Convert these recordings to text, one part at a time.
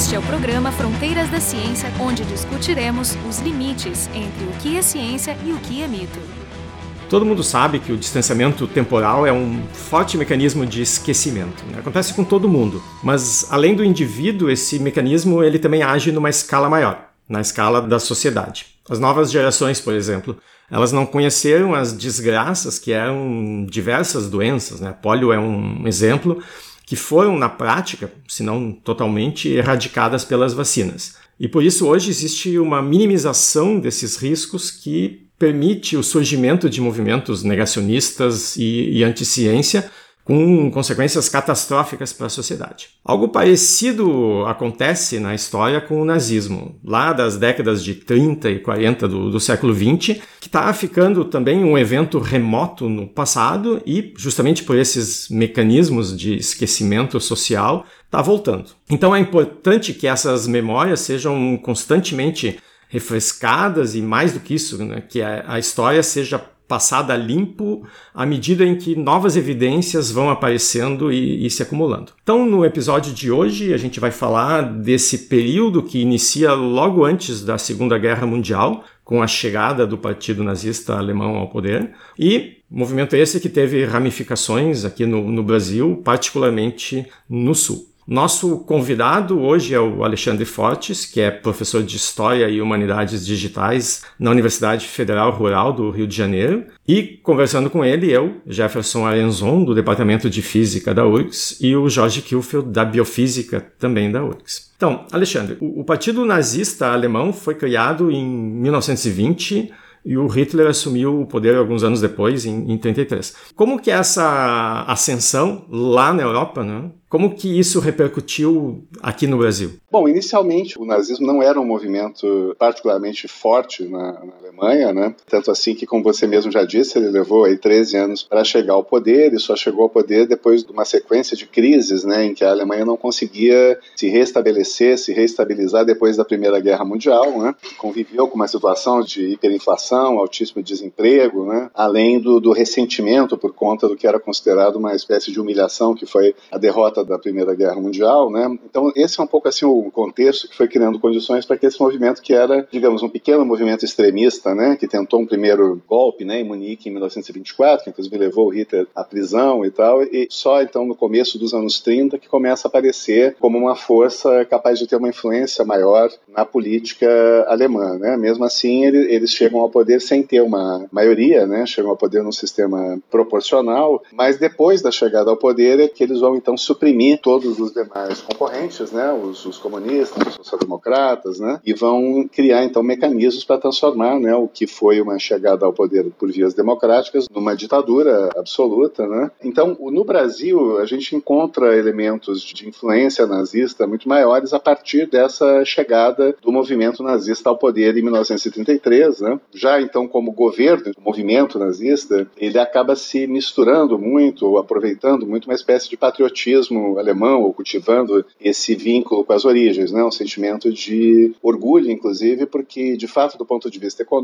Este é o programa Fronteiras da Ciência, onde discutiremos os limites entre o que é ciência e o que é mito. Todo mundo sabe que o distanciamento temporal é um forte mecanismo de esquecimento. Né? Acontece com todo mundo, mas além do indivíduo, esse mecanismo ele também age numa escala maior, na escala da sociedade. As novas gerações, por exemplo, elas não conheceram as desgraças que eram diversas doenças. Né? Polio é um exemplo que foram, na prática, se não totalmente, erradicadas pelas vacinas. E por isso hoje existe uma minimização desses riscos que permite o surgimento de movimentos negacionistas e, e anti-ciência com consequências catastróficas para a sociedade. Algo parecido acontece na história com o nazismo, lá das décadas de 30 e 40 do, do século 20, que está ficando também um evento remoto no passado e, justamente por esses mecanismos de esquecimento social, está voltando. Então é importante que essas memórias sejam constantemente refrescadas e, mais do que isso, né, que a, a história seja passada limpo à medida em que novas evidências vão aparecendo e, e, se acumulando. Então, no episódio de hoje, a gente vai falar desse período que inicia logo antes da Segunda Guerra Mundial, com a chegada do Partido Nazista Alemão ao poder, e movimento esse que teve ramificações aqui no, no Brasil, particularmente no Sul. Nosso convidado hoje é o Alexandre Fortes, que é professor de História e Humanidades Digitais na Universidade Federal Rural do Rio de Janeiro. E conversando com ele, eu, Jefferson Arenzon, do Departamento de Física da URGS, e o Jorge Kilfeld, da Biofísica, também da URGS. Então, Alexandre, o Partido Nazista Alemão foi criado em 1920 e o Hitler assumiu o poder alguns anos depois, em, em 33. Como que essa ascensão lá na Europa, né, como que isso repercutiu aqui no Brasil? Bom, inicialmente o nazismo não era um movimento particularmente forte na, na, Alemanha, né? Tanto assim que, como você mesmo já disse, ele levou aí 13 anos para chegar ao poder e só chegou ao poder depois de uma sequência de crises, né, em que a Alemanha não conseguia se restabelecer, se reestabilizar depois da Primeira Guerra Mundial, né? Conviveu com uma situação de hiperinflação, altíssimo desemprego, né? Além do, do ressentimento por conta do que era considerado uma espécie de humilhação que foi a derrota da Primeira Guerra Mundial, né? Então esse é um pouco assim o contexto que foi criando condições para que esse movimento, que era, digamos, um pequeno movimento extremista, né, que tentou um primeiro golpe né, em Munique em 1924, que inclusive levou o Hitler à prisão e tal, e só então no começo dos anos 30 que começa a aparecer como uma força capaz de ter uma influência maior na política alemã. Né? Mesmo assim, ele, eles chegam ao poder sem ter uma maioria, né? chegam ao poder num sistema proporcional, mas depois da chegada ao poder é que eles vão então suprimir todos os demais concorrentes, né? os, os comunistas, os social-democratas, né? E vão criar então mecanismos para transformar, né, o que foi uma chegada ao poder por vias democráticas numa ditadura absoluta, né? Então, no Brasil, a gente encontra elementos de influência nazista muito maiores a partir dessa chegada do movimento nazista ao poder em 1933, né? Já então como governo do movimento nazista, ele acaba se misturando muito aproveitando muito uma espécie de patriotismo alemão ou cultivando esse vínculo com as origens, né? um sentimento de orgulho, inclusive, porque, de fato, do ponto de vista econômico,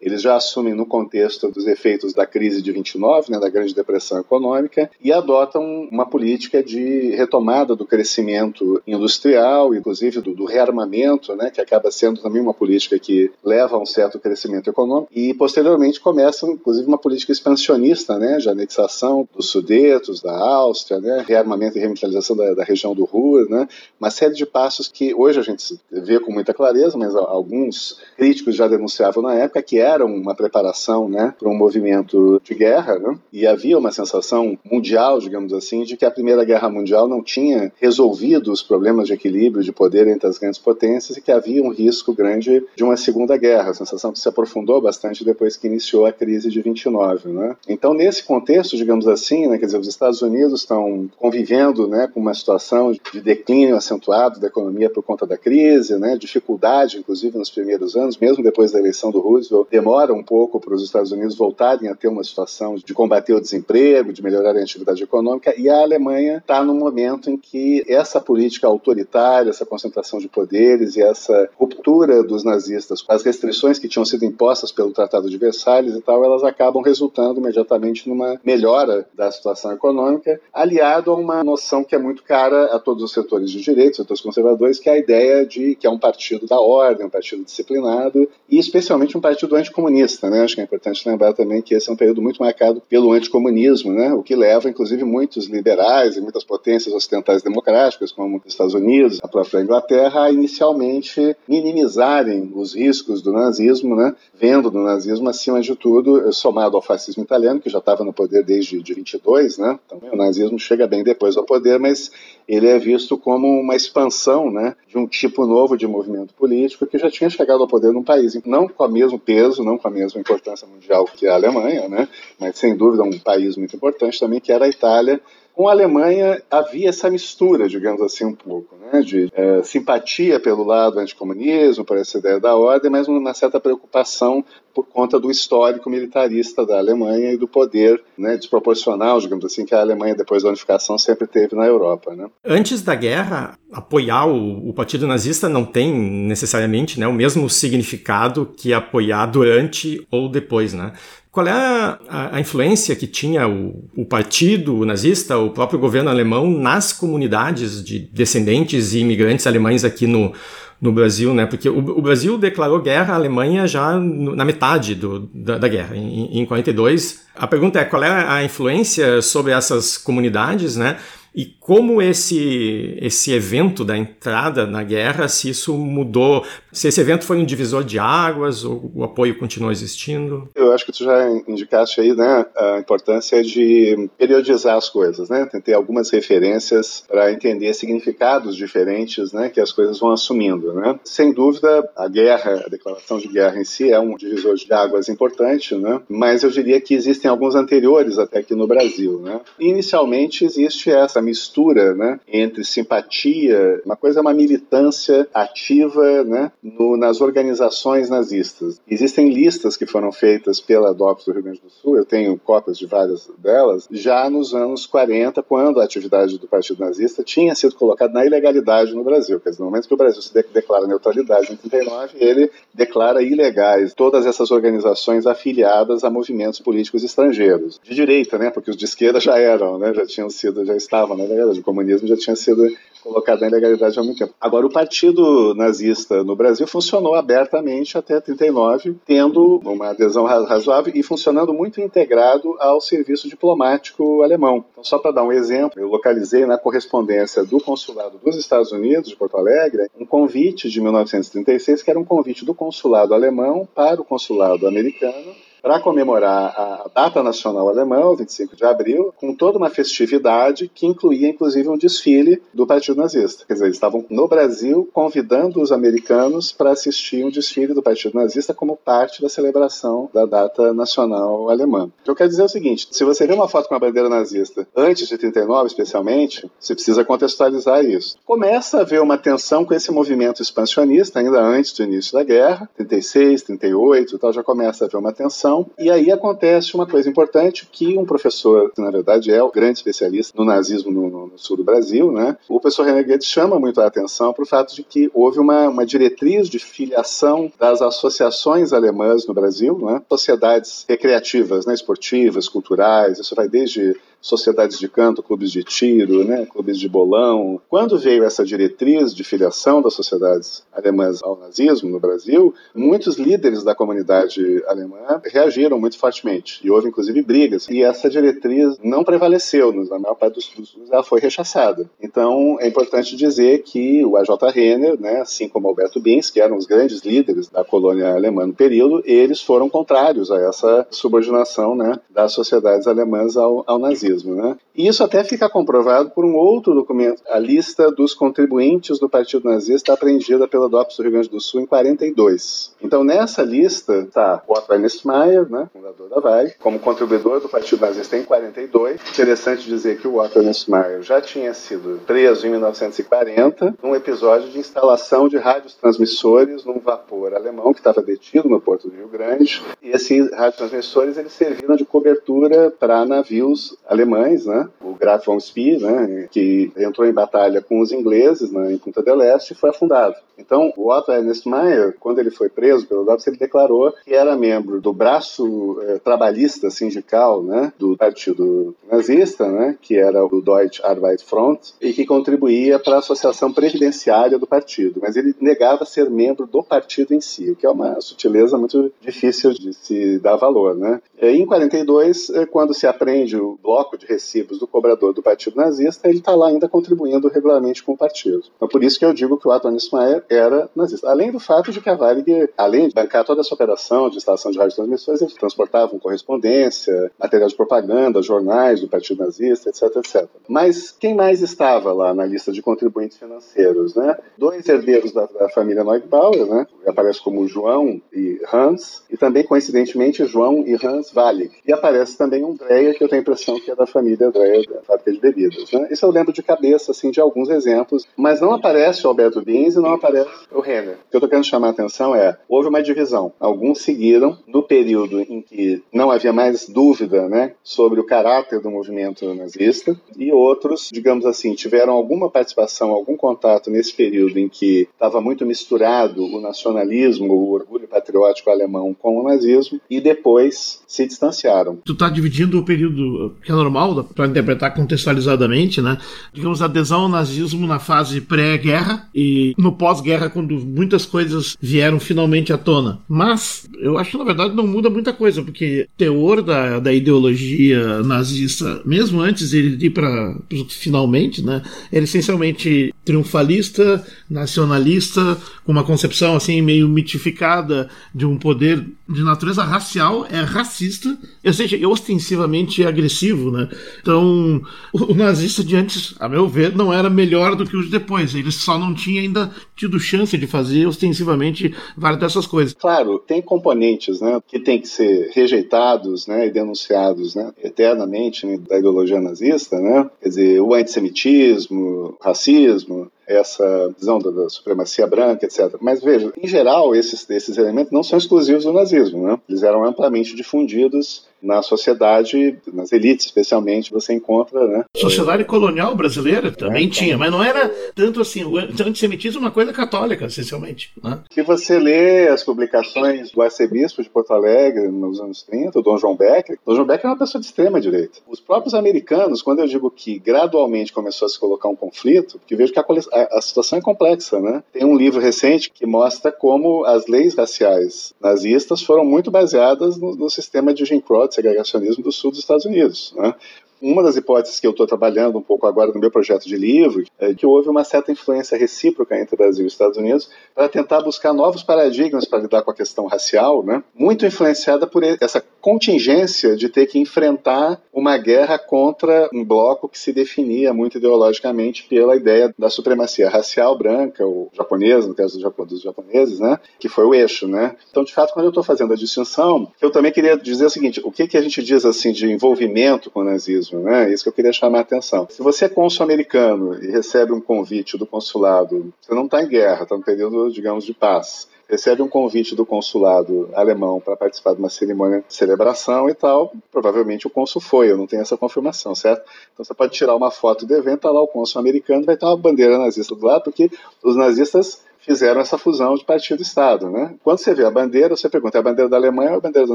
eles já assumem no contexto dos efeitos da crise de 29, né, da Grande Depressão Econômica, e adotam uma política de retomada do crescimento industrial, inclusive do, do rearmamento, né, que acaba sendo também uma política que leva a um certo crescimento econômico, e posteriormente começam, inclusive, uma política expansionista, né, de anexação dos Sudetos, da Áustria, né, rearmamento e revitalização da, da região do Ruhr, né, uma série de passos que hoje a gente vê com muita clareza, mas alguns críticos já denunciavam na época que eram uma preparação né, para um movimento de guerra, né? e havia uma sensação mundial, digamos assim, de que a Primeira Guerra Mundial não tinha resolvido os problemas de equilíbrio de poder entre as grandes potências e que havia um risco grande de uma Segunda Guerra, a sensação que se aprofundou bastante depois que iniciou a crise de 29. Né? Então, nesse contexto, digamos assim, né, quer dizer, os Estados Unidos estão convivendo né, com uma situação de declínio acentuado da economia por conta da crise, né, dificuldade, inclusive, nos primeiros anos, mesmo depois da eleição do Roosevelt, demora um pouco para os Estados Unidos voltarem a ter uma situação de combater o desemprego, de melhorar a atividade econômica, e a Alemanha está num momento em que essa política autoritária, essa concentração de poderes e essa ruptura dos nazistas, as restrições que tinham sido impostas pelo Tratado de Versalhes e tal, elas acabam resultando imediatamente numa melhora da situação econômica, aliado a uma noção que é muito cara a todos os setores de direito, setores conservadores, que é a ideia de que é um partido da ordem, um partido disciplinado e especialmente um partido anticomunista, né? Acho que é importante lembrar também que esse é um período muito marcado pelo anticomunismo, né? O que leva, inclusive, muitos liberais e muitas potências ocidentais democráticas, como os Estados Unidos, a própria Inglaterra, a inicialmente minimizarem os riscos do nazismo, né? Vendo no nazismo, acima de tudo, somado ao fascismo italiano, que já estava no poder desde de 22, né? Então, o nazismo chega bem depois ao poder, mas ele é visto como uma expansão né, de um tipo novo de movimento político que já tinha chegado ao poder num país, não com o mesmo peso, não com a mesma importância mundial que a Alemanha, né, mas sem dúvida um país muito importante também, que era a Itália, com a Alemanha havia essa mistura, digamos assim, um pouco, né, de é, simpatia pelo lado anticomunismo, por essa ideia da ordem, mas uma certa preocupação por conta do histórico militarista da Alemanha e do poder né, desproporcional, digamos assim, que a Alemanha, depois da unificação, sempre teve na Europa. Né? Antes da guerra, apoiar o, o, partido nazista não tem necessariamente né, o mesmo significado que apoiar durante ou depois. Né? Qual é a, a, influência que tinha o, o, partido nazista, o próprio governo alemão, nas comunidades de descendentes e imigrantes alemães aqui no, no Brasil, né? Porque o, o Brasil declarou guerra à Alemanha já no, na metade do, da, da, guerra, em, em 42. A pergunta é qual é a influência sobre essas comunidades, né? E como esse, esse evento da entrada na guerra, se isso mudou, se esse evento foi um divisor de águas ou o apoio continuou existindo? Eu acho que tu já indicaste aí, né, a importância de periodizar as coisas, né? Tentei algumas referências para entender significados diferentes, né, que as coisas vão assumindo, né? Sem dúvida, a guerra, a declaração de guerra em si é um divisor de águas importante, né? Mas eu diria que existem alguns anteriores até aqui no Brasil, né? Inicialmente existe essa mistura né, entre simpatia, uma coisa é uma militância ativa né, no, nas organizações nazistas. Existem listas que foram feitas pela DOPS do Rio Grande do Sul, eu tenho cópias de várias delas, já nos anos 40, quando a atividade do Partido Nazista tinha sido colocada na ilegalidade no Brasil. Quer dizer, no momento que o Brasil se declara neutralidade em 39, ele declara ilegais todas essas organizações afiliadas a movimentos políticos estrangeiros. De direita, né, porque os de esquerda já eram, né, já tinham sido, já estavam na verdade. O comunismo já tinha sido colocado na ilegalidade há muito tempo. Agora, o partido nazista no Brasil funcionou abertamente até 39, tendo uma adesão razoável e funcionando muito integrado ao serviço diplomático alemão. Então, só para dar um exemplo, eu localizei na correspondência do consulado dos Estados Unidos, de Porto Alegre, um convite de 1936, que era um convite do consulado alemão para o consulado americano para comemorar a data nacional alemã, o 25 de abril, com toda uma festividade que incluía inclusive um desfile do Partido Nazista. Quer dizer, eles estavam no Brasil convidando os americanos para assistir um desfile do Partido Nazista como parte da celebração da data nacional alemã. Eu quero dizer o seguinte: se você vê uma foto com a bandeira nazista antes de 39, especialmente, você precisa contextualizar isso. Começa a haver uma tensão com esse movimento expansionista ainda antes do início da guerra, 36, 38, e tal, já começa a haver uma tensão e aí acontece uma coisa importante que um professor, que na verdade é o grande especialista no nazismo no, no, sul do Brasil, né, o professor René Goethe chama muito a atenção para o fato de que houve uma, uma diretriz de filiação das associações alemãs no Brasil, né, sociedades recreativas, né, esportivas, culturais, isso vai desde sociedades de canto, clubes de tiro, né, clubes de bolão. Quando veio essa diretriz de filiação das sociedades alemãs ao nazismo no Brasil, muitos líderes da comunidade alemã reagiram muito fortemente e houve inclusive brigas. E essa diretriz não prevaleceu, na maior parte dos casos ela foi rechaçada. Então é importante dizer que o A.J. Renner, né, assim como Alberto Bins, que eram os grandes líderes da colônia alemã no período, eles foram contrários a essa subordinação né, das sociedades alemãs ao, ao nazismo Né? E isso até fica comprovado por um outro documento, a lista dos contribuintes do Partido Nazista apreendida pela DOPS do Rio Grande do Sul em 42. Então, nessa lista está o Otto Ernst Mayr, né, fundador da VAG, como contribuidor do Partido Nazista em 42. Interessante dizer que o Otto Ernst Mayr já tinha sido preso em 1940 num episódio de instalação de rádios transmissores num vapor alemão que estava detido no porto do Rio Grande. E esses rádios transmissores eles serviram de cobertura para navios alemães alemães, né? Graf von Spee, né? Que entrou em batalha com os ingleses né? em Punta del Este e foi afundado. Então, o Otto Ernest Mayr, quando ele foi preso pelo DOPS, ele declarou que era membro do braço eh, trabalhista sindical né, do partido nazista, né, que era o Deutsche Arbeitsfront, e que contribuía para a associação previdenciária do partido. Mas ele negava ser membro do partido em si, o que é uma sutileza muito difícil de se dar valor. Né? Em 42, eh, quando se aprende o bloco de recibos do cobrador do partido nazista, ele está lá ainda contribuindo regularmente com o partido. Então, por isso que eu digo que o Ernest Mayr era nazista. Além do fato de que a Varig, além de bancar toda essa operação de instalação de radiotransmissões, eles transportavam correspondência, material de propaganda, jornais do Partido Nazista, etc, etc. Mas quem mais estava lá na lista de contribuintes financeiros? Né? Dois herdeiros da, da família Neugbauer, né? aparece como João e Hans, e também, coincidentemente, João e Hans Wallig. E aparece também Dreyer, que eu tenho a impressão que é da família Dreyer, da fábrica de bebidas. Né? Isso eu lembro de cabeça, assim, de alguns exemplos, mas não aparece o Alberto Bins e não aparece o Renner. O que eu estou querendo chamar a atenção é, houve uma divisão. Alguns seguiram no período em que não havia mais dúvida né, sobre o caráter do movimento nazista, e outros, digamos assim, tiveram alguma participação, algum contato nesse período em que estava muito misturado o nacionalismo, o orgulho patriótico alemão com o nazismo, e depois se distanciaram. Tu está dividindo o período que é normal para interpretar contextualizadamente, né? Digamos, adesão ao nazismo na fase pré-guerra e no pós-guerra guerra quando muitas coisas vieram finalmente à tona. Mas eu acho que na verdade não muda muita coisa, porque teor da, da ideologia nazista, mesmo antes ele ir para finalmente, né, era essencialmente triunfalista, nacionalista, com uma concepção assim meio mitificada de um poder de natureza racial, é racista, ou seja, ostensivamente agressivo, né? Então, o nazista de antes, a meu ver, não era melhor do que os de depois. Ele só não tinha ainda tido chance de fazer ostensivamente várias dessas coisas. Claro, tem componentes né, que tem que ser rejeitados né, e denunciados né, eternamente né, da ideologia nazista, né? quer dizer, o antissemitismo, racismo, essa visão da, da, supremacia branca, etc. Mas veja, em geral, esses, esses elementos não são exclusivos do nazismo, né? Eles eram amplamente difundidos na sociedade, nas elites especialmente, você encontra, né? Sociedade colonial brasileira também é, tinha, mas não era tanto assim, o antissemitismo é uma coisa católica, essencialmente. Né? Se você lê as publicações do arcebispo de Porto Alegre nos anos 30, o Dom João Becker, Dom João Becker é uma pessoa de extrema direita. Os próprios americanos, quando eu digo que gradualmente começou a se colocar um conflito, porque vejo que a, a, a situação é complexa, né? Tem um livro recente que mostra como as leis raciais nazistas foram muito baseadas no, no sistema de Jim Crow de segregacionismo do sul dos Estados Unidos. Né? Uma das hipóteses que eu estou trabalhando um pouco agora no meu projeto de livro é que houve uma certa influência recíproca entre Brasil e Estados Unidos para tentar buscar novos paradigmas para lidar com a questão racial, né? muito influenciada por essa contingência de ter que enfrentar uma guerra contra um bloco que se definia muito ideologicamente pela ideia da supremacia racial branca, ou japonesa, no caso dos japoneses, né? que foi o eixo. Né? Então, de fato, quando eu estou fazendo a distinção, eu também queria dizer o seguinte: o que, que a gente diz assim de envolvimento com o nazismo? Né? Isso que eu queria chamar a atenção. Se você é cônsul americano e recebe um convite do consulado, você não está em guerra, está no período, digamos, de paz recebe um convite do consulado alemão para participar de uma cerimônia de celebração e tal, provavelmente o cônsul foi, eu não tenho essa confirmação, certo? Então você pode tirar uma foto do evento, tá lá o cônsul americano, vai ter uma bandeira nazista do lado, porque os nazistas fizeram essa fusão de partido-estado, né? Quando você vê a bandeira, você pergunta, é a bandeira da Alemanha ou a bandeira do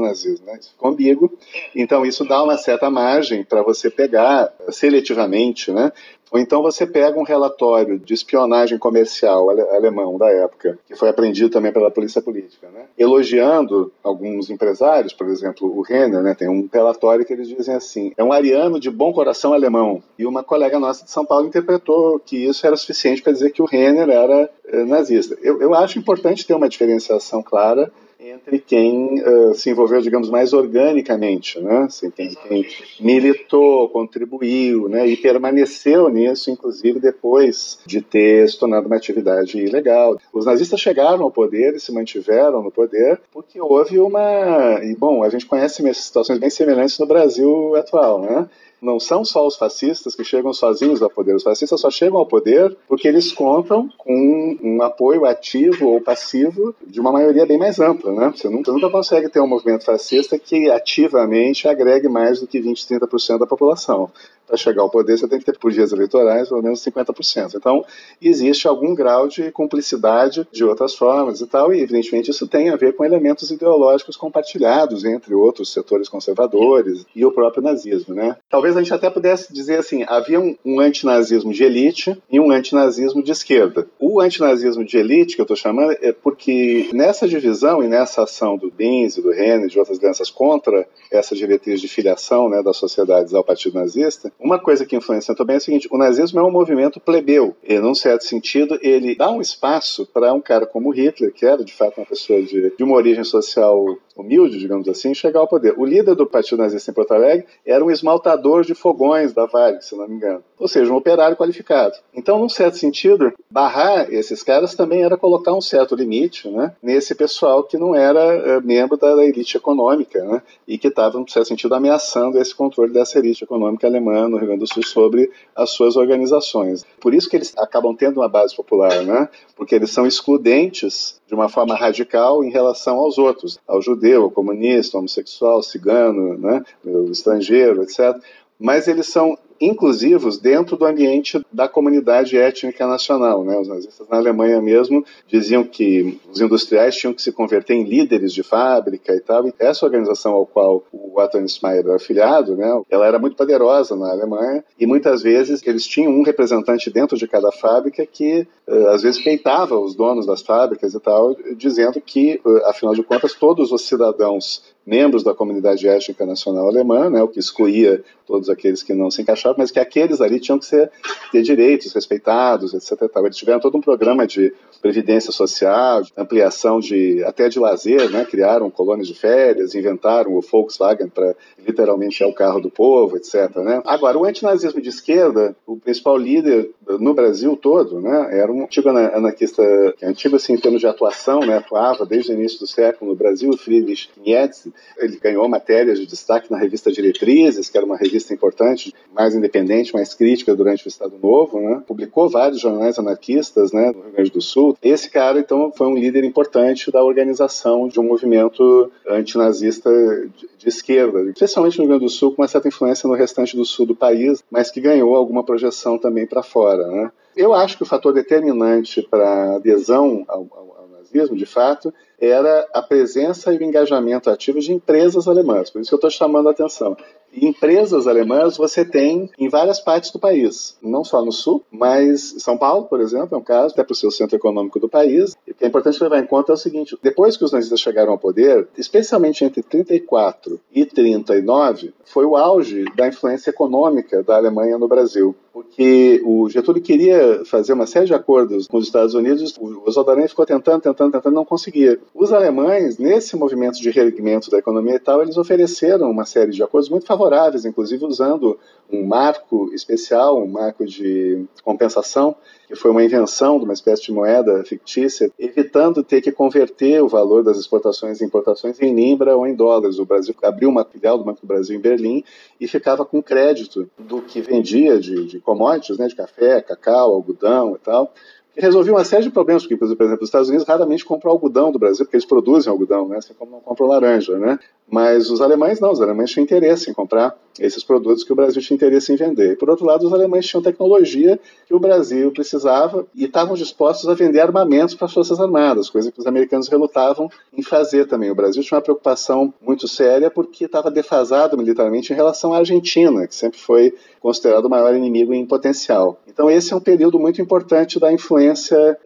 nazismo, né? Isso fica ambíguo. Então isso dá uma certa margem para você pegar seletivamente, né? Ou então você pega um relatório de espionagem comercial alemão da época, que foi apreendido também pela polícia política, né? elogiando alguns empresários, por exemplo, o Renner, né? tem um relatório que eles dizem assim: é um ariano de bom coração alemão. E uma colega nossa de São Paulo interpretou que isso era suficiente para dizer que o Renner era eh, nazista. Eu, eu acho importante ter uma diferenciação clara entre quem uh, se envolveu, digamos, mais organicamente, né? Assim, quem, quem, militou, contribuiu, né? E permaneceu nisso, inclusive depois de ter se tornado uma atividade ilegal. Os nazistas chegaram ao poder e se mantiveram no poder porque houve uma, e bom, a gente conhece situações bem semelhantes no Brasil atual, né? Não são só os fascistas que chegam sozinhos ao poder. Os fascistas só chegam ao poder porque eles contam com um apoio ativo ou passivo de uma maioria bem mais ampla. Né? Você, nunca, você nunca consegue ter um movimento fascista que ativamente agregue mais do que 20, 30% da população para chegar ao poder, você tem que ter por dias eleitorais pelo menos 50%. Então, existe algum grau de cumplicidade de outras formas e tal, e evidentemente isso tem a ver com elementos ideológicos compartilhados entre outros setores conservadores e o próprio nazismo, né? Talvez a gente até pudesse dizer assim, havia um, um antinazismo de elite e um antinazismo de esquerda. O antinazismo de elite, que eu estou chamando, é porque nessa divisão e nessa ação do Binz, do Rennes e de outras lideranças contra essa diretriz de filiação né, das sociedades ao partido nazista, uma coisa que influencia também é o seguinte: o nazismo é um movimento plebeu. E, num certo sentido, ele dá um espaço para um cara como Hitler, que era de fato uma pessoa de, de uma origem social humilde, digamos assim, chegar ao poder. O líder do Partido Nazista em Porto Alegre era um esmaltador de fogões da Varig, se não me engano. Ou seja, um operário qualificado. Então, num certo sentido, barrar esses caras também era colocar um certo limite né, nesse pessoal que não era é, membro da elite econômica né, e que estava, num certo sentido, ameaçando esse controle dessa elite econômica alemã no Rio Grande do Sul sobre as suas organizações. Por isso que eles acabam tendo uma base popular, né, porque eles são excludentes de uma forma radical em relação aos outros, ao judeu, ao comunista, ao homossexual, ao cigano, né, o estrangeiro, etc. Mas eles são inclusivos dentro do ambiente da comunidade étnica nacional. Né? Os nazistas na Alemanha mesmo diziam que os industriais tinham que se converter em líderes de fábrica e tal. E essa organização ao qual o Otto Smeyer era afiliado, né, ela era muito poderosa na Alemanha e muitas vezes eles tinham um representante dentro de cada fábrica que uh, às vezes peitava os donos das fábricas e tal, dizendo que, uh, afinal de contas, todos os cidadãos membros da comunidade étnica nacional alemã, né, o que excluía todos aqueles que não se encaixavam, mas que aqueles ali tinham que ser, ter direitos respeitados, etc. Eles tiveram todo um programa de previdência social, ampliação de até de lazer, né, criaram colônias de férias, inventaram o Volkswagen para literalmente é o carro do povo, etc. Né? Agora, o antinazismo de esquerda, o principal líder no Brasil todo, né, era um antigo anarquista, é antigo assim em termos de atuação, né, atuava desde o início do século no Brasil, Friedrich Nietzsche, ele ganhou matérias de destaque na revista Diretrizes, que era uma revista importante, mais independente, mais crítica durante o Estado Novo, né? Publicou vários jornais anarquistas, né, no Rio Grande do Sul. Esse cara, então, foi um líder importante da organização de um movimento antinazista de, esquerda, especialmente no Rio Grande do Sul, com uma certa influência no restante do sul do país, mas que ganhou alguma projeção também para fora, né? Eu acho que o fator determinante para adesão ao, de fato, era a presença e o engajamento ativo de empresas alemãs. Por isso que eu estou chamando a atenção. Empresas alemãs você tem em várias partes do país, não só no sul, mas São Paulo, por exemplo, é um caso, até para o seu centro econômico do país. E o que é importante levar em conta é o seguinte: depois que os nazistas chegaram ao poder, especialmente entre 34 e 39, foi o auge da influência econômica da Alemanha no Brasil. Porque o Getúlio queria fazer uma série de acordos com os Estados Unidos, o Oswaldo Aranha ficou tentando, tentando, tentando, não conseguia. Os alemães, nesse movimento de reerguimento da economia e tal, eles ofereceram uma série de acordos muito favoráveis, inclusive usando um marco especial, um marco de compensação, que foi uma invenção de uma espécie de moeda fictícia, evitando ter que converter o valor das exportações e importações em libra ou em dólares. O Brasil abriu uma filial do Banco do Brasil em Berlim e ficava com crédito do que vendia de, de commodities, né, de café, cacau, algodão e tal, que resolvia uma série de problemas, porque, por exemplo, os Estados Unidos raramente compram algodão do Brasil, porque eles produzem algodão, né? assim como não compram laranja, né? Mas os alemães não, os alemães tinham interesse em comprar esses produtos que o Brasil tinha interesse em vender. E, por outro lado, os alemães tinham tecnologia que o Brasil precisava e estavam dispostos a vender armamentos para as Forças Armadas, coisa que os americanos relutavam em fazer também. O Brasil tinha uma preocupação muito séria porque estava defasado militarmente em relação à Argentina, que sempre foi considerado o maior inimigo em potencial. Então, esse é um período muito importante da influência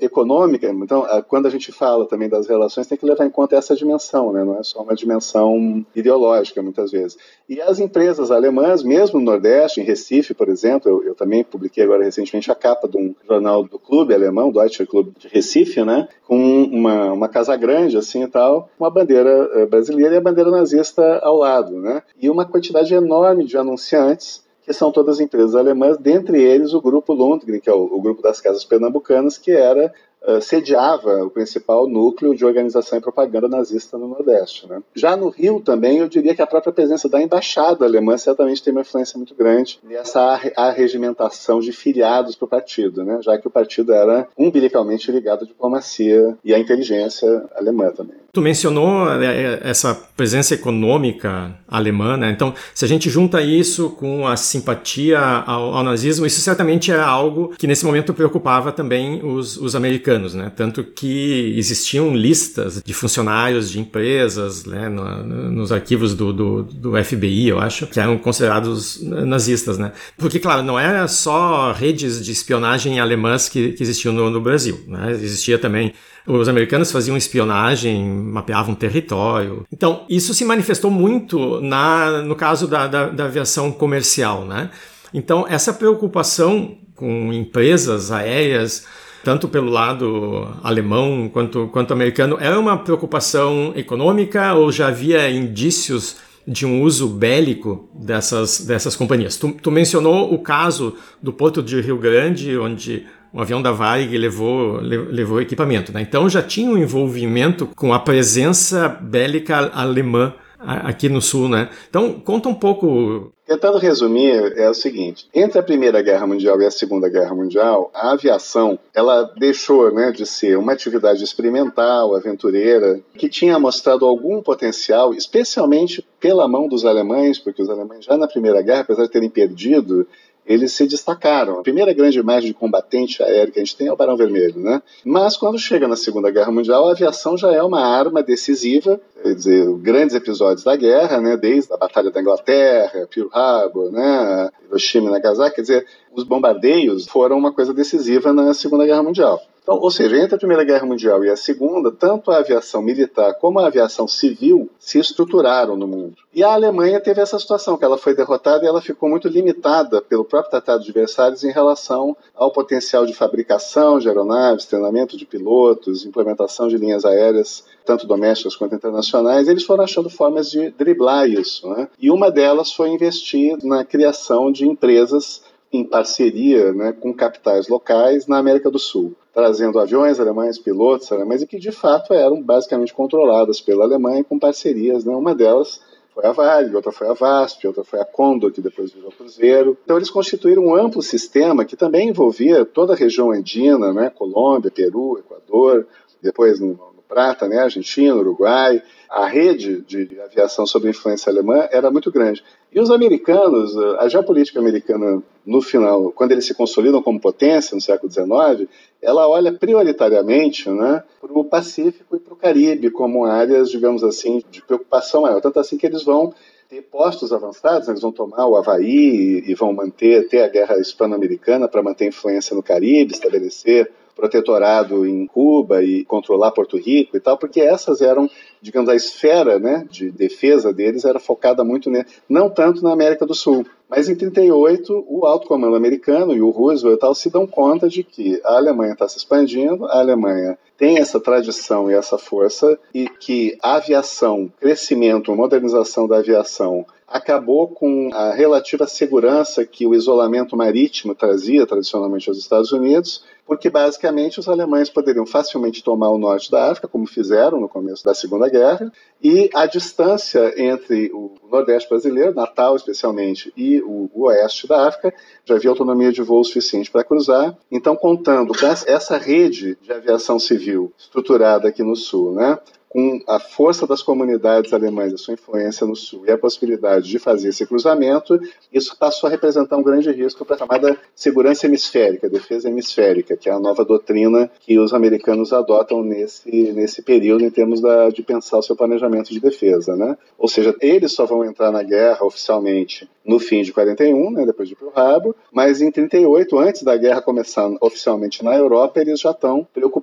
econômica. Então, quando a gente fala também das relações, tem que levar em conta essa dimensão, né? não é só uma dimensão ideológica, muitas vezes. E as empresas alemãs, mesmo no Nordeste, em Recife, por exemplo, eu, eu também publiquei agora recentemente a capa de um jornal do clube alemão, Deutsche Club de Recife, né? com uma, uma casa grande assim e tal, uma bandeira eh, brasileira e a bandeira nazista ao lado. Né? E uma quantidade enorme de anunciantes que são todas empresas alemãs, dentre eles o grupo Lundgren, que é o, o grupo das casas pernambucanas, que era uh, sediava o principal núcleo de organização e propaganda nazista no Nordeste. Né? Já no Rio também, eu diria que a própria presença da embaixada alemã certamente tem uma influência muito grande nessa arregimentação de filiados para o partido, né? já que o partido era umbilicalmente ligado à diplomacia e à inteligência alemã também. Tu mencionou é, essa presença econômica alemã, né? então se a gente junta isso com a simpatia ao, ao nazismo, isso certamente era algo que nesse momento preocupava também os, os americanos, né? tanto que existiam listas de funcionários de empresas né? no, nos arquivos do, do, do, FBI, eu acho, que eram considerados nazistas. Né? Porque, claro, não era só redes de espionagem alemãs que, que existiam no, no Brasil, né? existia também os americanos faziam espionagem, mapeavam território. Então, isso se manifestou muito na, no caso da, da, da aviação comercial, né? Então, essa preocupação com empresas aéreas, tanto pelo lado alemão quanto, quanto americano, era uma preocupação econômica ou já havia indícios de um uso bélico dessas, dessas companhias? Tu, tu mencionou o caso do Porto de Rio Grande, onde um avião da Varig levou, levou equipamento. Né? Então já tinha um envolvimento com a presença bélica alemã aqui no sul, né? Então conta um pouco. Tentando resumir, é o seguinte: entre a Primeira Guerra Mundial e a Segunda Guerra Mundial, a aviação ela deixou né, de ser uma atividade experimental, aventureira, que tinha mostrado algum potencial, especialmente pela mão dos alemães, porque os alemães já na Primeira Guerra, apesar de terem perdido, eles se destacaram. A primeira grande imagem de combatente aéreo que a gente tem é o Barão Vermelho, né? Mas quando chega na Segunda Guerra Mundial, a aviação já é uma arma decisiva, quer dizer, grandes episódios da guerra, né? Desde a Batalha da Inglaterra, Pearl Harbor, né? Hiroshima e Nagasaki, quer dizer, os bombardeios foram uma coisa decisiva na Segunda Guerra Mundial. Então, ou seja, entre a Primeira Guerra Mundial e a Segunda, tanto a aviação militar como a aviação civil se estruturaram no mundo. E a Alemanha teve essa situação, que ela foi derrotada e ela ficou muito limitada pelo próprio Tratado de Versalhes em relação ao potencial de fabricação de aeronaves, treinamento de pilotos, implementação de linhas aéreas, tanto domésticas quanto internacionais. Eles foram achando formas de driblar isso. Né? E uma delas foi investir na criação de empresas em parceria né, com capitais locais na América do Sul, trazendo aviões alemães, pilotos alemães, e que de fato eram basicamente controladas pela Alemanha com parcerias. Né? Uma delas foi a Vale, outra foi a VASP, outra foi a Condor, que depois virou Cruzeiro. Então eles constituíram um amplo sistema que também envolvia toda a região andina, né? Colômbia, Peru, Equador, depois no, Prata, né? Argentina, Uruguai. A rede de aviação sob influência alemã era muito grande. E os americanos, a geopolítica americana, no final, quando eles se consolidam como potência no século XIX, ela olha prioritariamente né, para o Pacífico e para o Caribe como áreas, digamos assim, de preocupação maior. Tanto assim que eles vão ter postos avançados, né, eles vão tomar o Havaí e vão manter, ter a guerra hispano-americana para manter influência no Caribe, estabelecer protetorado em Cuba e controlar Porto Rico e tal, porque essas eram, digamos, a esfera né, de defesa deles era focada muito, não tanto na América do Sul. Mas em 38, o alto comando americano e o Roosevelt e tal se dão conta de que a Alemanha está se expandindo, a Alemanha tem essa tradição e essa força e que a aviação, crescimento, modernização da aviação acabou com a relativa segurança que o isolamento marítimo trazia tradicionalmente aos Estados Unidos porque basicamente os alemães poderiam facilmente tomar o norte da África, como fizeram no começo da Segunda Guerra, e a distância entre o Nordeste brasileiro, Natal especialmente, e o, oeste da África, já havia autonomia de voo suficiente para cruzar. Então, contando com essa rede de aviação civil estruturada aqui no Sul, né, com a força das comunidades alemãs, a sua influência no Sul e a possibilidade de fazer esse cruzamento, isso passou a representar um grande risco para a chamada segurança hemisférica, defesa hemisférica, que é a nova doutrina que os americanos adotam nesse, nesse período em termos da, de pensar o seu planejamento de defesa. Né? Ou seja, eles só vão entrar na guerra oficialmente no fim de 41, né, depois de Pearl Harbor, mas em 38, antes da guerra começar oficialmente na Europa, eles já estão preocupados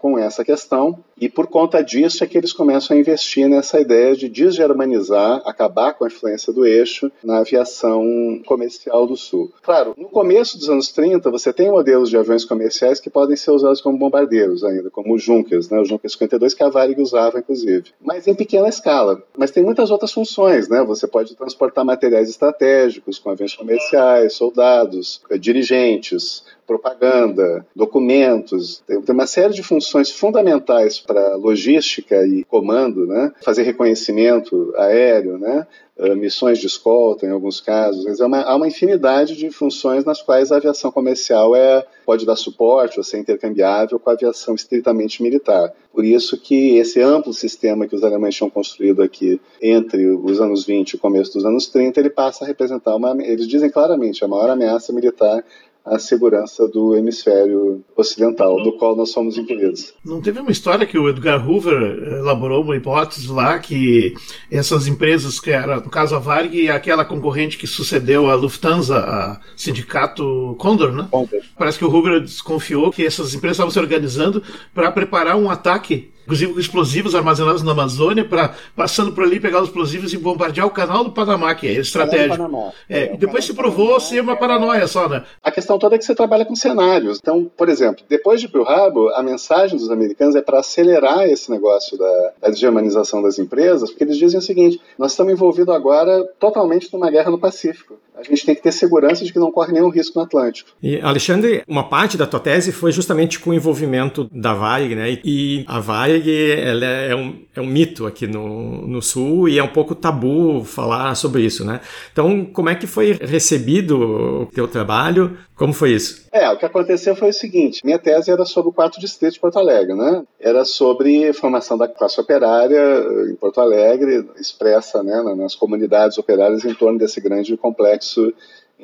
com essa questão e por conta disso é que eles começam a investir nessa ideia de desgermanizar, acabar com a influência do eixo na aviação comercial do Sul. Claro, no começo dos anos 30, você tem modelos de aviões comerciais que podem ser usados como bombardeiros ainda, como o Junkers, né? o Junkers 52 que a Varig usava, inclusive. Mas em pequena escala. Mas tem muitas outras funções, né? Você pode transportar materiais estratégicos com aviões comerciais, soldados, dirigentes, propaganda, documentos, tem, uma série de funções fundamentais para logística e comando, né? fazer reconhecimento aéreo, né? Uh, missões de escolta em alguns casos. É uma, há uma infinidade de funções nas quais a aviação comercial é, pode dar suporte ou ser intercambiável com a aviação estritamente militar. Por isso que esse amplo sistema que os alemães tinham construído aqui entre os anos 20 e o começo dos anos 30, ele passa a representar uma, eles dizem claramente, a maior ameaça militar a segurança do hemisfério ocidental, do qual nós somos incluídos. Não teve uma história que o Edgar Hoover elaborou uma hipótese lá que essas empresas, que era no caso a Varg e aquela concorrente que sucedeu a Lufthansa, a sindicato Condor, né? Condor. Parece que o Hoover desconfiou que essas empresas estavam se organizando para preparar um ataque inclusive com explosivos armazenados na Amazônia, para passando por ali, pegar os explosivos e bombardear o canal do Panamá, que é estratégico. É, é, e depois se provou ser uma paranoia só, né? A questão toda é que você trabalha com cenários. Então, por exemplo, depois de Pearl Harbor, a mensagem dos americanos é para acelerar esse negócio da, da germanização das empresas, porque eles dizem o seguinte: nós estamos envolvidos agora totalmente numa guerra no Pacífico. A gente tem que ter segurança de que não corre nenhum risco no Atlântico. E, Alexandre, uma parte da tua tese foi justamente com o envolvimento da Varig, né? E a Varig ela é, um, é um mito aqui no, no Sul e é um pouco tabu falar sobre isso, né? Então, como é que foi recebido o teu trabalho? Como foi isso? É, o que aconteceu foi o seguinte: minha tese era sobre o quarto distrito de Porto Alegre, né? Era sobre formação da classe operária eh, em Porto Alegre, expressa né, nas comunidades operárias em torno desse grande complexo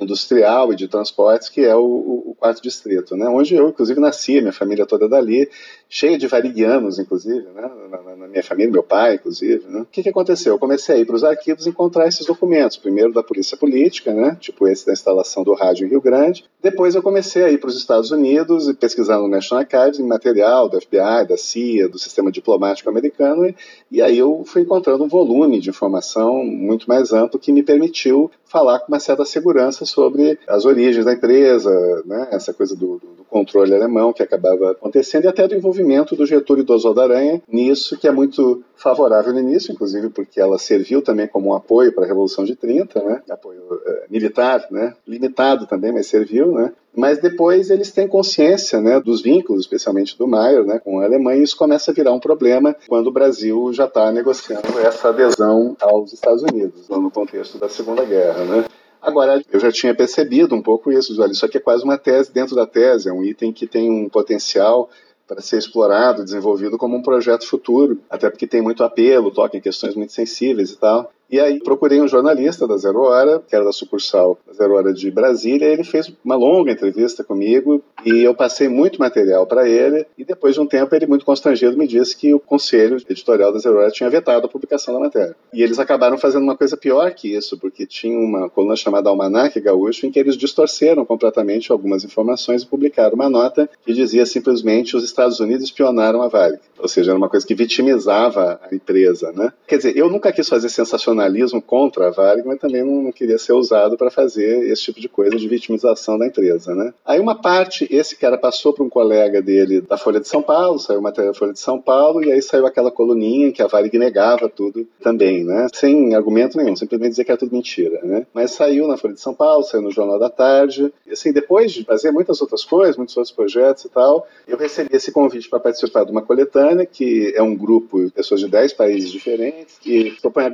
industrial e de transportes, que é o, o, quarto distrito, né? onde eu, inclusive, nasci, minha família toda dali, cheia de variguianos, inclusive, né? na, na, minha família, meu pai, inclusive. Né? O que, que aconteceu? Eu comecei a ir para os arquivos encontrar esses documentos, primeiro da Polícia Política, né? tipo esse da instalação do rádio em Rio Grande, depois eu comecei a ir para os Estados Unidos e pesquisar no National Archives em material do FBI, da CIA, do sistema diplomático americano, e, e aí eu fui encontrando um volume de informação muito mais amplo que me permitiu falar com uma certa segurança sobre as origens da empresa, né, essa coisa do, do, controle alemão que acabava acontecendo e até do envolvimento do Getúlio do Oswaldo Aranha nisso, que é muito favorável no início, inclusive porque ela serviu também como um apoio para a Revolução de 30, né, apoio é, militar, né, limitado também, mas serviu, né, mas depois eles têm consciência né, dos vínculos, especialmente do Maier, né, com a Alemanha, e isso começa a virar um problema quando o Brasil já está negociando essa adesão aos Estados Unidos, no contexto da Segunda Guerra. Né. Agora, eu já tinha percebido um pouco isso, olha, isso aqui é quase uma tese dentro da tese, é um item que tem um potencial para ser explorado, desenvolvido como um projeto futuro, até porque tem muito apelo, toca em questões muito sensíveis e tal. E aí procurei um jornalista da Zero Hora, que era da sucursal da Zero Hora de Brasília, ele fez uma longa entrevista comigo e eu passei muito material para ele. E depois de um tempo, ele, muito constrangido, me disse que o conselho editorial da Zero Hora tinha vetado a publicação da matéria. E eles acabaram fazendo uma coisa pior que isso, porque tinha uma coluna chamada Almanac Gaúcho, em que eles distorceram completamente algumas informações e publicaram uma nota que dizia simplesmente os Estados Unidos espionaram a Vale. Ou seja, era uma coisa que vitimizava a empresa, né? Quer dizer, eu nunca quis fazer sensacionalismo jornalismo contra a Varig, mas também não, queria ser usado para fazer esse tipo de coisa de vitimização da empresa, né? Aí uma parte, esse cara passou para um colega dele da Folha de São Paulo, saiu matéria da Folha de São Paulo, e aí saiu aquela coluninha em que a Varig negava tudo também, né? Sem argumento nenhum, simplesmente dizer que era tudo mentira, né? Mas saiu na Folha de São Paulo, saiu no Jornal da Tarde, e assim, depois de fazer muitas outras coisas, muitos outros projetos e tal, eu recebi esse convite para participar de uma coletânea, que é um grupo de pessoas de 10 países diferentes, que propõe a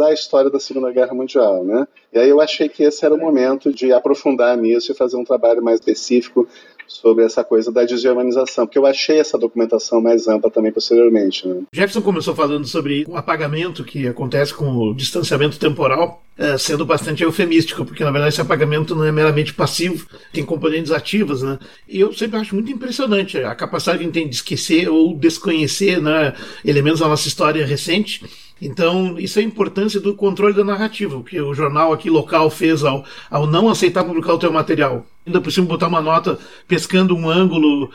globalizar a história da Segunda Guerra Mundial, né? E aí eu achei que esse era o momento de aprofundar nisso e fazer um trabalho mais específico sobre essa coisa da desgermanização, porque eu achei essa documentação mais ampla também posteriormente. Né? Jefferson começou falando sobre o apagamento que acontece com o distanciamento temporal, é, sendo bastante eufemístico, porque na verdade esse apagamento não é meramente passivo, tem componentes ativas, né? E eu sempre acho muito impressionante a capacidade que a gente tem de esquecer ou desconhecer né, elementos da nossa história recente então, isso é a importância do controle da narrativa, o que o jornal aqui local fez ao, ao não aceitar publicar o teu material ainda por cima botar uma nota pescando um ângulo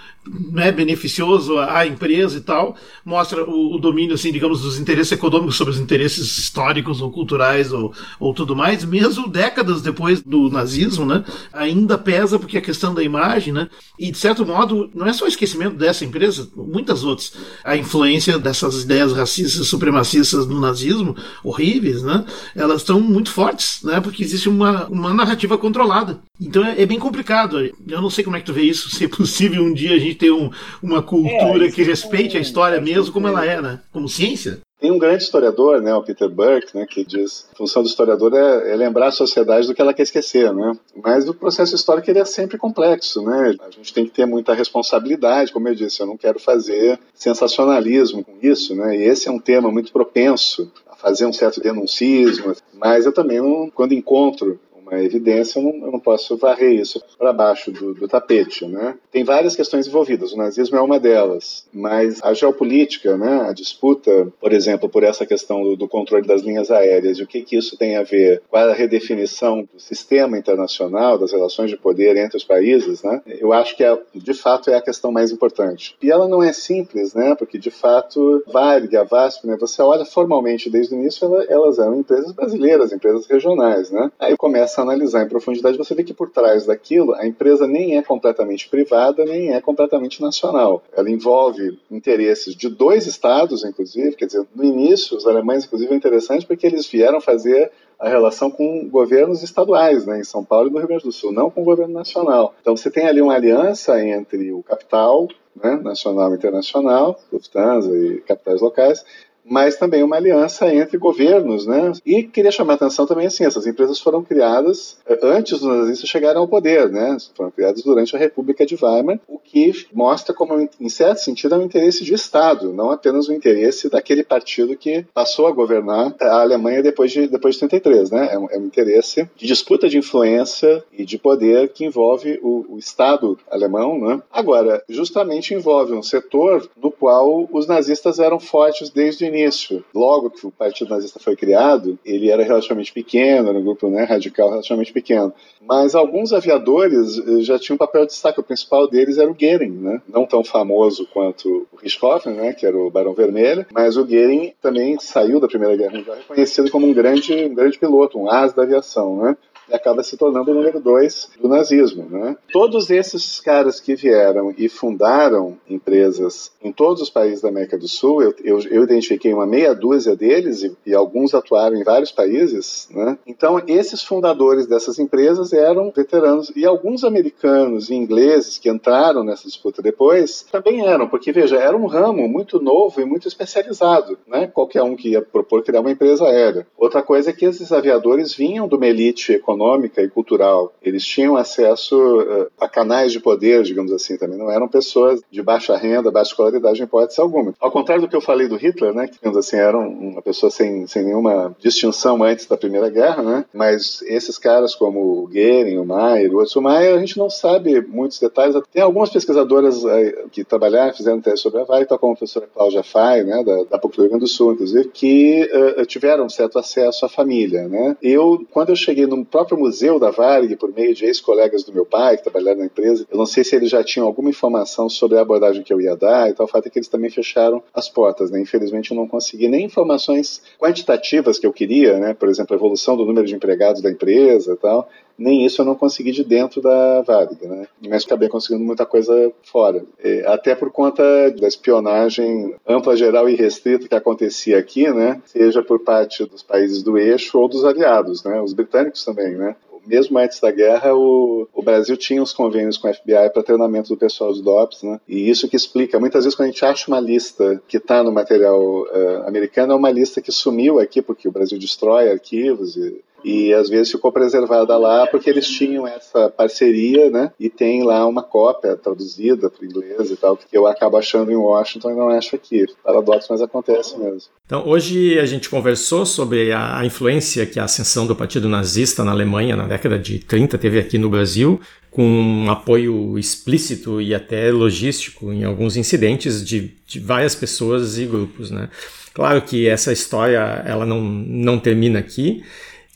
né, beneficioso à empresa e tal, mostra o, o, domínio, assim, digamos, dos interesses econômicos sobre os interesses históricos ou culturais ou, ou tudo mais, mesmo décadas depois do nazismo, né, ainda pesa porque a questão da imagem, né, e de certo modo, não é só o esquecimento dessa empresa, muitas outras, a influência dessas ideias racistas, supremacistas no nazismo, horríveis, né, elas estão muito fortes, né, porque existe uma, uma narrativa controlada. Então é, é bem complicado complicado. Eu não sei como é que tu vê isso, se é possível um dia a gente ter um, uma cultura é, que respeite a história mesmo como ela é, né? Como ciência. Tem um grande historiador, né, o Peter Burke, né, que diz a função do historiador é, é, lembrar a sociedade do que ela quer esquecer, né? Mas o processo histórico ele é sempre complexo, né? A gente tem que ter muita responsabilidade, como eu disse, eu não quero fazer sensacionalismo com isso, né? E esse é um tema muito propenso a fazer um certo denuncismo, mas eu também, não, quando encontro uma evidência, eu não, eu não posso varrer isso para baixo do, do, tapete. Né? Tem várias questões envolvidas, o nazismo é uma delas, mas a geopolítica, né, a disputa, por exemplo, por essa questão do, do controle das linhas aéreas e o que, que isso tem a ver com a redefinição do sistema internacional, das relações de poder entre os países, né, eu acho que é, de fato é a questão mais importante. E ela não é simples, né, porque de fato, Varig, a VASP, né, você olha formalmente desde o início, ela, elas eram empresas brasileiras, empresas regionais. Né? Aí começa a analisar em profundidade, você vê que por trás daquilo a empresa nem é completamente privada, nem é completamente nacional. Ela envolve interesses de dois estados, inclusive, quer dizer, no início, os alemães, inclusive, é interessante porque eles vieram fazer a relação com governos estaduais, né, em São Paulo e no Rio Grande do Sul, não com o governo nacional. Então você tem ali uma aliança entre o capital, né, nacional e internacional, Lufthansa e capitais locais, mas também uma aliança entre governos, né? E queria chamar a atenção também assim, essas empresas foram criadas eh, antes dos nazistas chegarem ao poder, né? Foram criadas durante a República de Weimar, o que mostra como, em certo sentido, é um interesse de Estado, não apenas o um interesse daquele partido que passou a governar a Alemanha depois de depois de 33, né? É um, é um interesse de disputa de influência e de poder que envolve o, o Estado alemão, né? Agora, justamente envolve um setor no qual os nazistas eram fortes desde o início. Logo que o Partido Nazista foi criado, ele era relativamente pequeno, era um grupo né, radical relativamente pequeno. Mas alguns aviadores eh, já tinham um papel de destaque. O principal deles era o Goering, né? não tão famoso quanto o Richthofen, né, que era o Barão Vermelho, mas o Goering também saiu da Primeira Guerra Mundial reconhecido como um grande, um grande piloto, um as da aviação. Né? E acaba se tornando o número dois do nazismo. Né? Todos esses caras que vieram e fundaram empresas em todos os países da América do Sul, eu, eu, eu identifiquei uma meia dúzia deles e, e, alguns atuaram em vários países. Né? Então, esses fundadores dessas empresas eram veteranos e alguns americanos e ingleses que entraram nessa disputa depois também eram, porque veja, era um ramo muito novo e muito especializado. Né? Qualquer um que ia propor criar uma empresa aérea. Outra coisa é que esses aviadores vinham de uma elite econômica econômica e cultural. Eles tinham acesso uh, a canais de poder, digamos assim, também. Não eram pessoas de baixa renda, baixa escolaridade em hipótese alguma. Ao contrário do que eu falei do Hitler, né, que, digamos assim, era uma pessoa sem, sem nenhuma distinção antes da Primeira Guerra, né, mas esses caras como o Goering, o Maier, o outro, o Maier, a gente não sabe muitos detalhes. Tem algumas pesquisadoras uh, que trabalharam, fizeram teste sobre a Vale, tal como a professora Cláudia Fay, né, da, da PUC do Rio Grande do Sul, inclusive, que uh, tiveram certo acesso à família, né. Eu, quando eu cheguei no próprio próprio museu da Varig, por meio de ex-colegas do meu pai que trabalharam na empresa, eu não sei se eles já tinham alguma informação sobre a abordagem que eu ia dar e tal. O fato é que eles também fecharam as portas. Né? Infelizmente, eu não consegui nem informações quantitativas que eu queria, né? por exemplo, a evolução do número de empregados da empresa e tal nem isso eu não consegui de dentro da Varig, né? Mas acabei conseguindo muita coisa fora. até por conta da espionagem ampla, geral e restrita que acontecia aqui, né? Seja por parte dos países do eixo ou dos aliados, né? Os britânicos também, né? mesmo antes da guerra, o, o Brasil tinha os convênios com a FBI para treinamento do pessoal dos DOPS, né? E isso que explica. Muitas vezes, quando a gente acha uma lista que está no material uh, americano, é uma lista que sumiu aqui, porque o Brasil destrói arquivos e e às vezes ficou preservada lá porque eles tinham essa parceria, né? E tem lá uma cópia traduzida para inglês e tal, que eu acabo achando em Washington e não acho aqui. Paradoxo, mas acontece mesmo. Então, hoje a gente conversou sobre a influência que a ascensão do Partido Nazista na Alemanha na década de 30 teve aqui no Brasil, com um apoio explícito e até logístico em alguns incidentes de, de várias pessoas e grupos, né? Claro que essa história ela não, não termina aqui.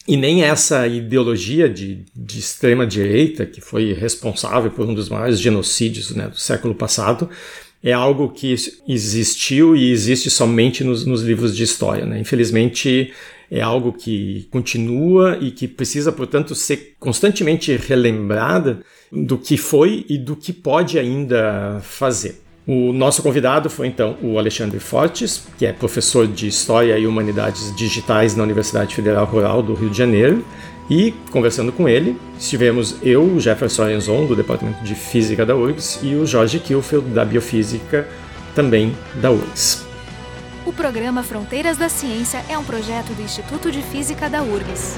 E nem essa ideologia de, de extrema-direita, que foi responsável por um dos maiores genocídios né, do século passado, é algo que existiu e existe somente nos, nos livros de história. Né? Infelizmente, é algo que continua e que precisa, portanto, ser constantemente relembrada do que foi e do que pode ainda fazer. O nosso convidado foi então o Alexandre Fortes, que é professor de História e Humanidades Digitais na Universidade Federal Rural do Rio de Janeiro. E, conversando com ele, estivemos eu, o Jefferson Arenzon, do Departamento de Física da URGS, e o Jorge Kilfield, da Biofísica, também da URGS. O programa Fronteiras da Ciência é um projeto do Instituto de Física da URGS.